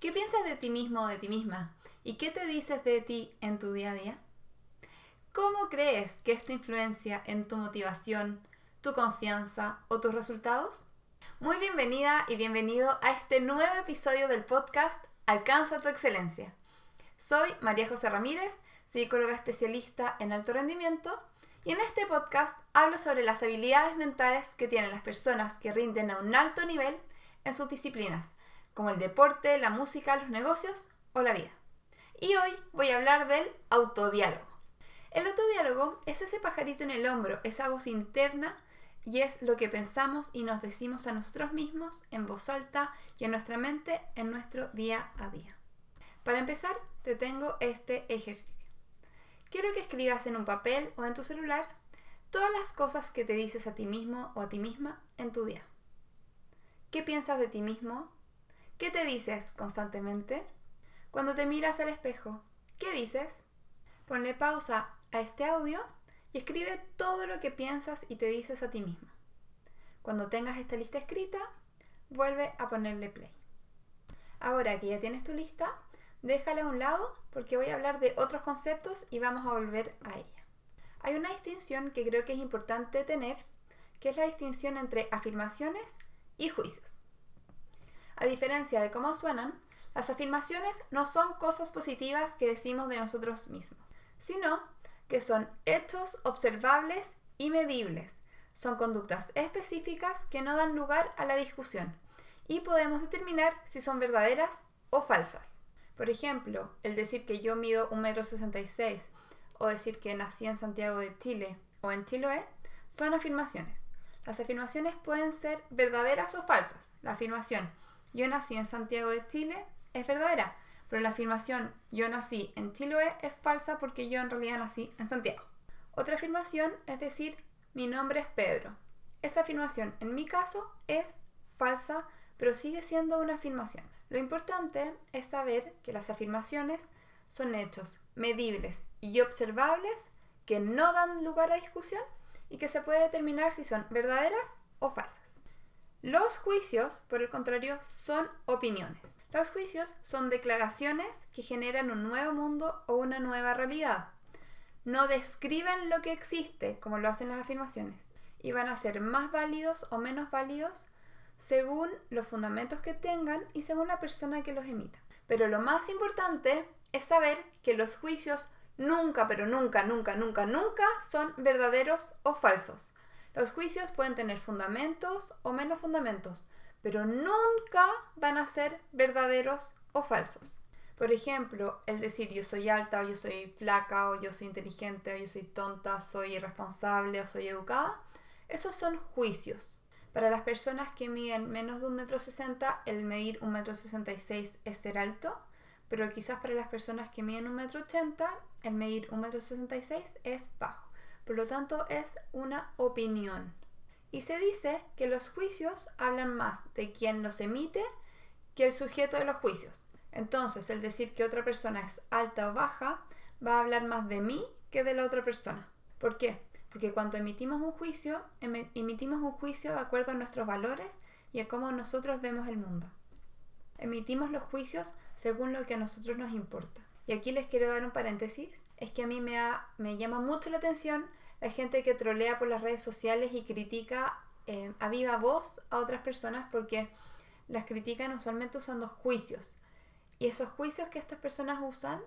¿Qué piensas de ti mismo o de ti misma? ¿Y qué te dices de ti en tu día a día? ¿Cómo crees que esto influencia en tu motivación, tu confianza o tus resultados? Muy bienvenida y bienvenido a este nuevo episodio del podcast Alcanza tu excelencia. Soy María José Ramírez, psicóloga especialista en alto rendimiento, y en este podcast hablo sobre las habilidades mentales que tienen las personas que rinden a un alto nivel en sus disciplinas como el deporte, la música, los negocios o la vida. Y hoy voy a hablar del autodiálogo. El autodiálogo es ese pajarito en el hombro, esa voz interna y es lo que pensamos y nos decimos a nosotros mismos en voz alta y en nuestra mente en nuestro día a día. Para empezar, te tengo este ejercicio. Quiero que escribas en un papel o en tu celular todas las cosas que te dices a ti mismo o a ti misma en tu día. ¿Qué piensas de ti mismo ¿Qué te dices constantemente? Cuando te miras al espejo, ¿qué dices? Ponle pausa a este audio y escribe todo lo que piensas y te dices a ti mismo. Cuando tengas esta lista escrita, vuelve a ponerle play. Ahora que ya tienes tu lista, déjala a un lado porque voy a hablar de otros conceptos y vamos a volver a ella. Hay una distinción que creo que es importante tener, que es la distinción entre afirmaciones y juicios. A diferencia de cómo suenan, las afirmaciones no son cosas positivas que decimos de nosotros mismos, sino que son hechos observables y medibles. Son conductas específicas que no dan lugar a la discusión y podemos determinar si son verdaderas o falsas. Por ejemplo, el decir que yo mido 1,66 m o decir que nací en Santiago de Chile o en Chiloé son afirmaciones. Las afirmaciones pueden ser verdaderas o falsas. La afirmación yo nací en Santiago de Chile es verdadera, pero la afirmación yo nací en Chiloé es falsa porque yo en realidad nací en Santiago. Otra afirmación es decir, mi nombre es Pedro. Esa afirmación en mi caso es falsa, pero sigue siendo una afirmación. Lo importante es saber que las afirmaciones son hechos medibles y observables que no dan lugar a discusión y que se puede determinar si son verdaderas o falsas. Los juicios, por el contrario, son opiniones. Los juicios son declaraciones que generan un nuevo mundo o una nueva realidad. No describen lo que existe, como lo hacen las afirmaciones, y van a ser más válidos o menos válidos según los fundamentos que tengan y según la persona que los emita. Pero lo más importante es saber que los juicios nunca, pero nunca, nunca, nunca, nunca son verdaderos o falsos. Los juicios pueden tener fundamentos o menos fundamentos, pero nunca van a ser verdaderos o falsos. Por ejemplo, el decir yo soy alta o yo soy flaca o yo soy inteligente o yo soy tonta, soy irresponsable o soy educada, esos son juicios. Para las personas que miden menos de un metro sesenta, el medir un metro sesenta y seis es ser alto, pero quizás para las personas que miden un metro ochenta, el medir un metro sesenta y seis es bajo. Por lo tanto, es una opinión. Y se dice que los juicios hablan más de quien los emite que el sujeto de los juicios. Entonces, el decir que otra persona es alta o baja va a hablar más de mí que de la otra persona. ¿Por qué? Porque cuando emitimos un juicio, emitimos un juicio de acuerdo a nuestros valores y a cómo nosotros vemos el mundo. Emitimos los juicios según lo que a nosotros nos importa. Y aquí les quiero dar un paréntesis, es que a mí me, me llama mucho la atención la gente que trolea por las redes sociales y critica eh, a viva voz a otras personas porque las critican usualmente usando juicios. Y esos juicios que estas personas usan,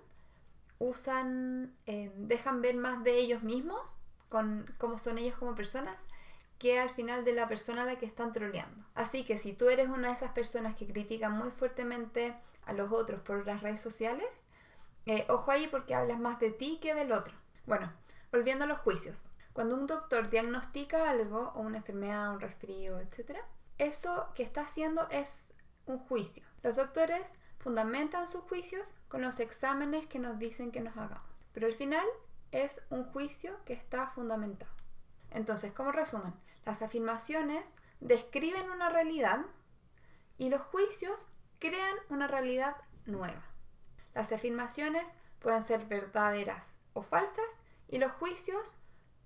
usan, eh, dejan ver más de ellos mismos, con cómo son ellos como personas, que al final de la persona a la que están troleando. Así que si tú eres una de esas personas que critican muy fuertemente a los otros por las redes sociales, eh, ojo ahí porque hablas más de ti que del otro. Bueno, Volviendo a los juicios. Cuando un doctor diagnostica algo, o una enfermedad, un resfrío, etc., eso que está haciendo es un juicio. Los doctores fundamentan sus juicios con los exámenes que nos dicen que nos hagamos. Pero al final es un juicio que está fundamentado. Entonces, como resumen, las afirmaciones describen una realidad y los juicios crean una realidad nueva. Las afirmaciones pueden ser verdaderas o falsas y los juicios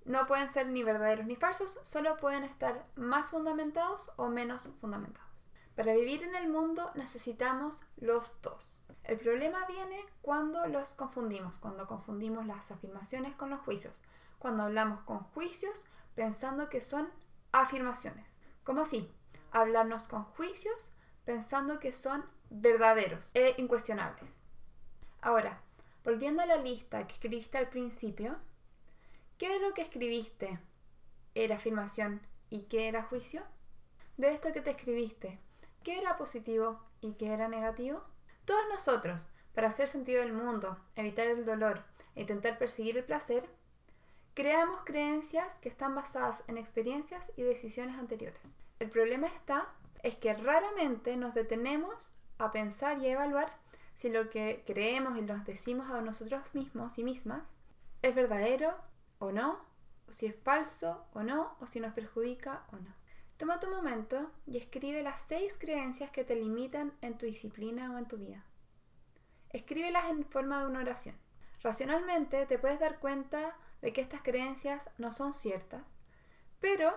no pueden ser ni verdaderos ni falsos, solo pueden estar más fundamentados o menos fundamentados. Para vivir en el mundo necesitamos los dos. El problema viene cuando los confundimos, cuando confundimos las afirmaciones con los juicios, cuando hablamos con juicios pensando que son afirmaciones. ¿Cómo así? Hablarnos con juicios pensando que son verdaderos e incuestionables. Ahora, volviendo a la lista que escribiste al principio, ¿qué de lo que escribiste era afirmación y qué era juicio? De esto que te escribiste, ¿qué era positivo y qué era negativo? Todos nosotros, para hacer sentido del mundo, evitar el dolor e intentar perseguir el placer, creamos creencias que están basadas en experiencias y decisiones anteriores. El problema está es que raramente nos detenemos a pensar y a evaluar si lo que creemos y nos decimos a nosotros mismos y mismas es verdadero o no, o si es falso o no, o si nos perjudica o no. Toma tu momento y escribe las seis creencias que te limitan en tu disciplina o en tu vida. Escríbelas en forma de una oración. Racionalmente te puedes dar cuenta de que estas creencias no son ciertas, pero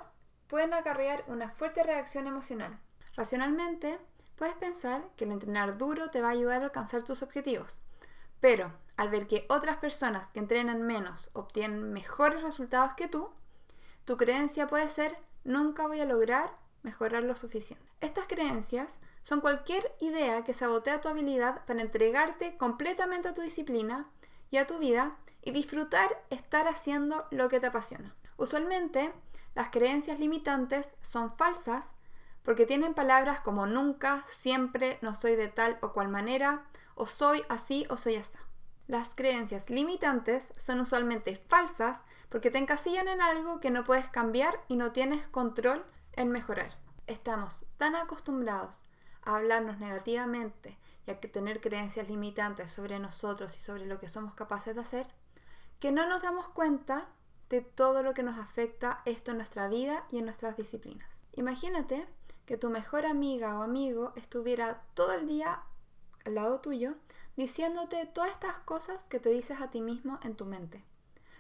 pueden acarrear una fuerte reacción emocional. Racionalmente, puedes pensar que el entrenar duro te va a ayudar a alcanzar tus objetivos, pero al ver que otras personas que entrenan menos obtienen mejores resultados que tú, tu creencia puede ser nunca voy a lograr mejorar lo suficiente. Estas creencias son cualquier idea que sabotea tu habilidad para entregarte completamente a tu disciplina y a tu vida y disfrutar estar haciendo lo que te apasiona. Usualmente, las creencias limitantes son falsas porque tienen palabras como nunca, siempre, no soy de tal o cual manera, o soy así o soy así. Las creencias limitantes son usualmente falsas porque te encasillan en algo que no puedes cambiar y no tienes control en mejorar. Estamos tan acostumbrados a hablarnos negativamente y a tener creencias limitantes sobre nosotros y sobre lo que somos capaces de hacer, que no nos damos cuenta de todo lo que nos afecta esto en nuestra vida y en nuestras disciplinas. Imagínate que tu mejor amiga o amigo estuviera todo el día al lado tuyo diciéndote todas estas cosas que te dices a ti mismo en tu mente,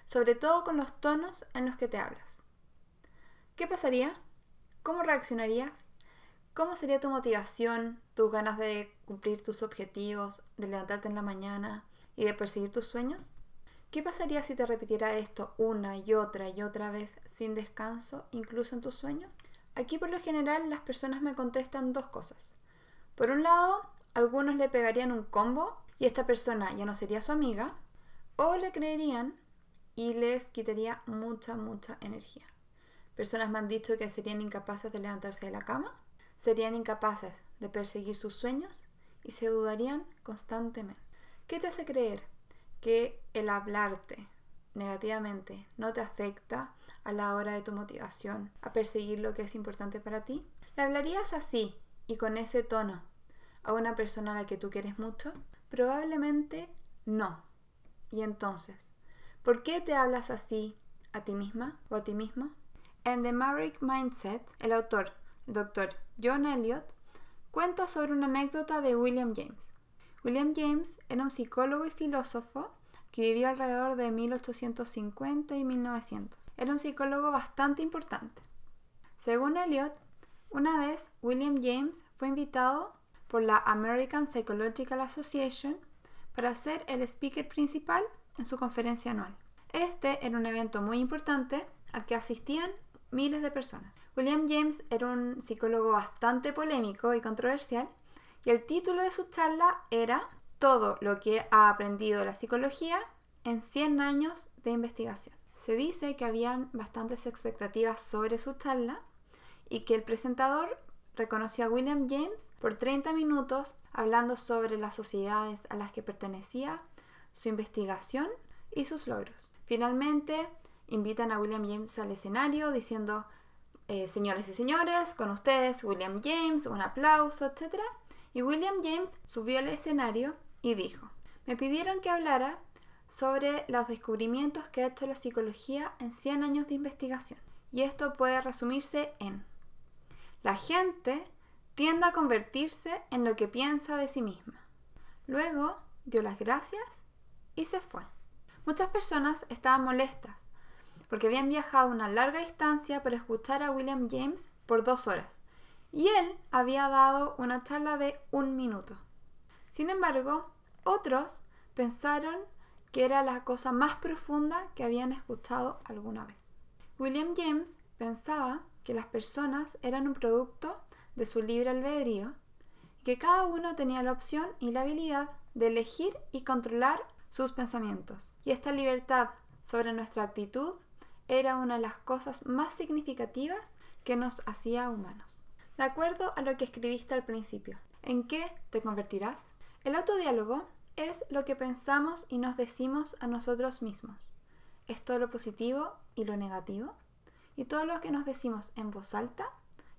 sobre todo con los tonos en los que te hablas. ¿Qué pasaría? ¿Cómo reaccionarías? ¿Cómo sería tu motivación, tus ganas de cumplir tus objetivos, de levantarte en la mañana y de perseguir tus sueños? ¿Qué pasaría si te repitiera esto una y otra y otra vez sin descanso, incluso en tus sueños? Aquí por lo general las personas me contestan dos cosas. Por un lado, algunos le pegarían un combo y esta persona ya no sería su amiga, o le creerían y les quitaría mucha, mucha energía. Personas me han dicho que serían incapaces de levantarse de la cama, serían incapaces de perseguir sus sueños y se dudarían constantemente. ¿Qué te hace creer que el hablarte negativamente no te afecta a la hora de tu motivación a perseguir lo que es importante para ti? ¿Le hablarías así y con ese tono a una persona a la que tú quieres mucho? Probablemente no. Y entonces, ¿por qué te hablas así a ti misma o a ti mismo? En The Maverick Mindset, el autor, el doctor John Elliott, cuenta sobre una anécdota de William James. William James era un psicólogo y filósofo que vivió alrededor de 1850 y 1900. Era un psicólogo bastante importante. Según Elliot, una vez William James fue invitado por la American Psychological Association para ser el speaker principal en su conferencia anual. Este era un evento muy importante al que asistían miles de personas. William James era un psicólogo bastante polémico y controversial y el título de su charla era Todo lo que ha aprendido la psicología en 100 años de investigación. Se dice que habían bastantes expectativas sobre su charla y que el presentador reconoció a William James por 30 minutos hablando sobre las sociedades a las que pertenecía, su investigación y sus logros. Finalmente, invitan a William James al escenario diciendo, eh, señores y señores, con ustedes William James, un aplauso, etc. Y William James subió al escenario y dijo, me pidieron que hablara sobre los descubrimientos que ha hecho la psicología en 100 años de investigación. Y esto puede resumirse en la gente tiende a convertirse en lo que piensa de sí misma. Luego dio las gracias y se fue. Muchas personas estaban molestas porque habían viajado una larga distancia para escuchar a William James por dos horas y él había dado una charla de un minuto. Sin embargo, otros pensaron que era la cosa más profunda que habían escuchado alguna vez. William James pensaba que las personas eran un producto de su libre albedrío que cada uno tenía la opción y la habilidad de elegir y controlar sus pensamientos. Y esta libertad sobre nuestra actitud era una de las cosas más significativas que nos hacía humanos. De acuerdo a lo que escribiste al principio, ¿en qué te convertirás? El autodiálogo es lo que pensamos y nos decimos a nosotros mismos. Es todo lo positivo y lo negativo y todo lo que nos decimos en voz alta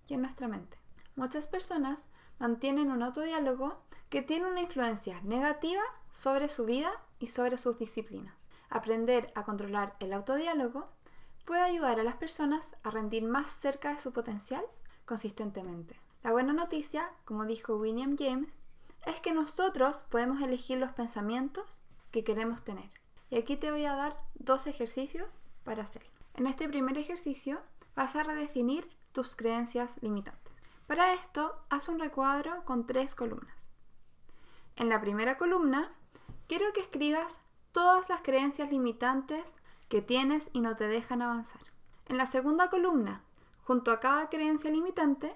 y en nuestra mente. Muchas personas mantienen un autodiálogo que tiene una influencia negativa sobre su vida y sobre sus disciplinas. Aprender a controlar el autodiálogo puede ayudar a las personas a rendir más cerca de su potencial consistentemente. La buena noticia, como dijo William James, es que nosotros podemos elegir los pensamientos que queremos tener. Y aquí te voy a dar dos ejercicios para hacerlo. En este primer ejercicio vas a redefinir tus creencias limitantes. Para esto, haz un recuadro con tres columnas. En la primera columna, quiero que escribas todas las creencias limitantes que tienes y no te dejan avanzar. En la segunda columna, junto a cada creencia limitante,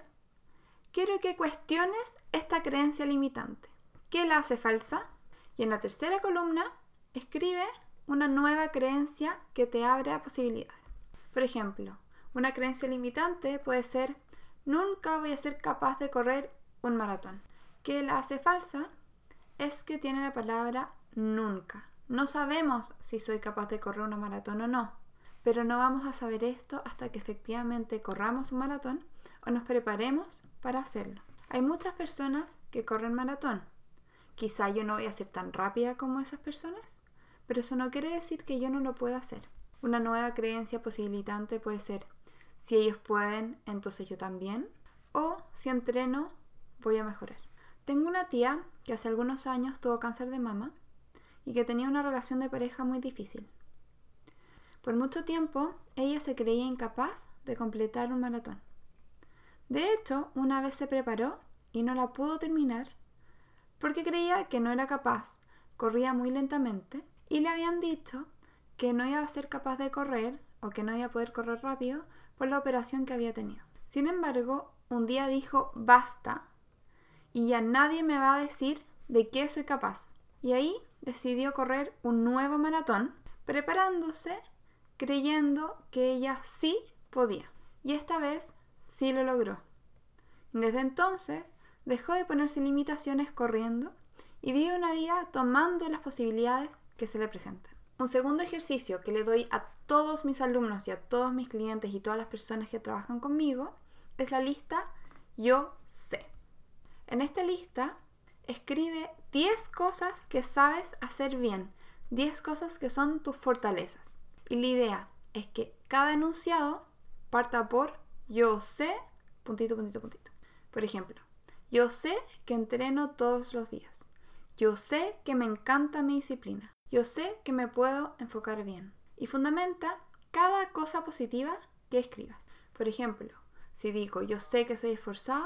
quiero que cuestiones esta creencia limitante. ¿Qué la hace falsa? Y en la tercera columna, escribe una nueva creencia que te abre a posibilidades. Por ejemplo, una creencia limitante puede ser nunca voy a ser capaz de correr un maratón. ¿Qué la hace falsa? Es que tiene la palabra nunca. No sabemos si soy capaz de correr una maratón o no, pero no vamos a saber esto hasta que efectivamente corramos un maratón o nos preparemos para hacerlo. Hay muchas personas que corren maratón. Quizá yo no voy a ser tan rápida como esas personas, pero eso no quiere decir que yo no lo pueda hacer. Una nueva creencia posibilitante puede ser, si ellos pueden, entonces yo también, o si entreno, voy a mejorar. Tengo una tía que hace algunos años tuvo cáncer de mama y que tenía una relación de pareja muy difícil. Por mucho tiempo, ella se creía incapaz de completar un maratón. De hecho, una vez se preparó y no la pudo terminar porque creía que no era capaz, corría muy lentamente y le habían dicho que no iba a ser capaz de correr o que no iba a poder correr rápido por la operación que había tenido. Sin embargo, un día dijo basta y ya nadie me va a decir de qué soy capaz. Y ahí decidió correr un nuevo maratón, preparándose, creyendo que ella sí podía. Y esta vez sí lo logró. Desde entonces dejó de ponerse limitaciones corriendo y vive una vida tomando las posibilidades que se le presentan. Un segundo ejercicio que le doy a todos mis alumnos y a todos mis clientes y todas las personas que trabajan conmigo es la lista Yo sé. En esta lista escribe 10 cosas que sabes hacer bien, 10 cosas que son tus fortalezas. Y la idea es que cada enunciado parta por yo sé, puntito, puntito, puntito. Por ejemplo, yo sé que entreno todos los días. Yo sé que me encanta mi disciplina. Yo sé que me puedo enfocar bien. Y fundamenta cada cosa positiva que escribas. Por ejemplo, si digo yo sé que soy esforzada,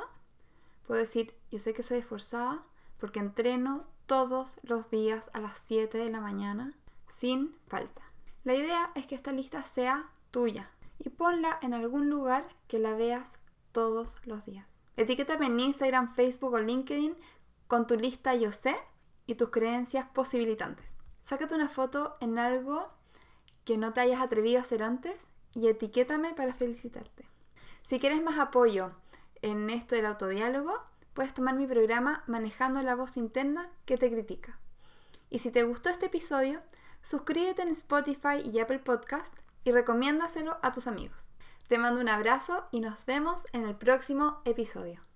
puedo decir yo sé que soy esforzada porque entreno todos los días a las 7 de la mañana sin falta. La idea es que esta lista sea tuya, y ponla en algún lugar que la veas todos los días. Etiquétame en Instagram, Facebook o LinkedIn con tu lista Yo sé y tus creencias posibilitantes. Sácate una foto en algo que no te hayas atrevido a hacer antes y etiquétame para felicitarte. Si quieres más apoyo en esto del autodiálogo, puedes tomar mi programa Manejando la voz interna que te critica. Y si te gustó este episodio, suscríbete en Spotify y Apple Podcast y recomiéndaselo a tus amigos. Te mando un abrazo y nos vemos en el próximo episodio.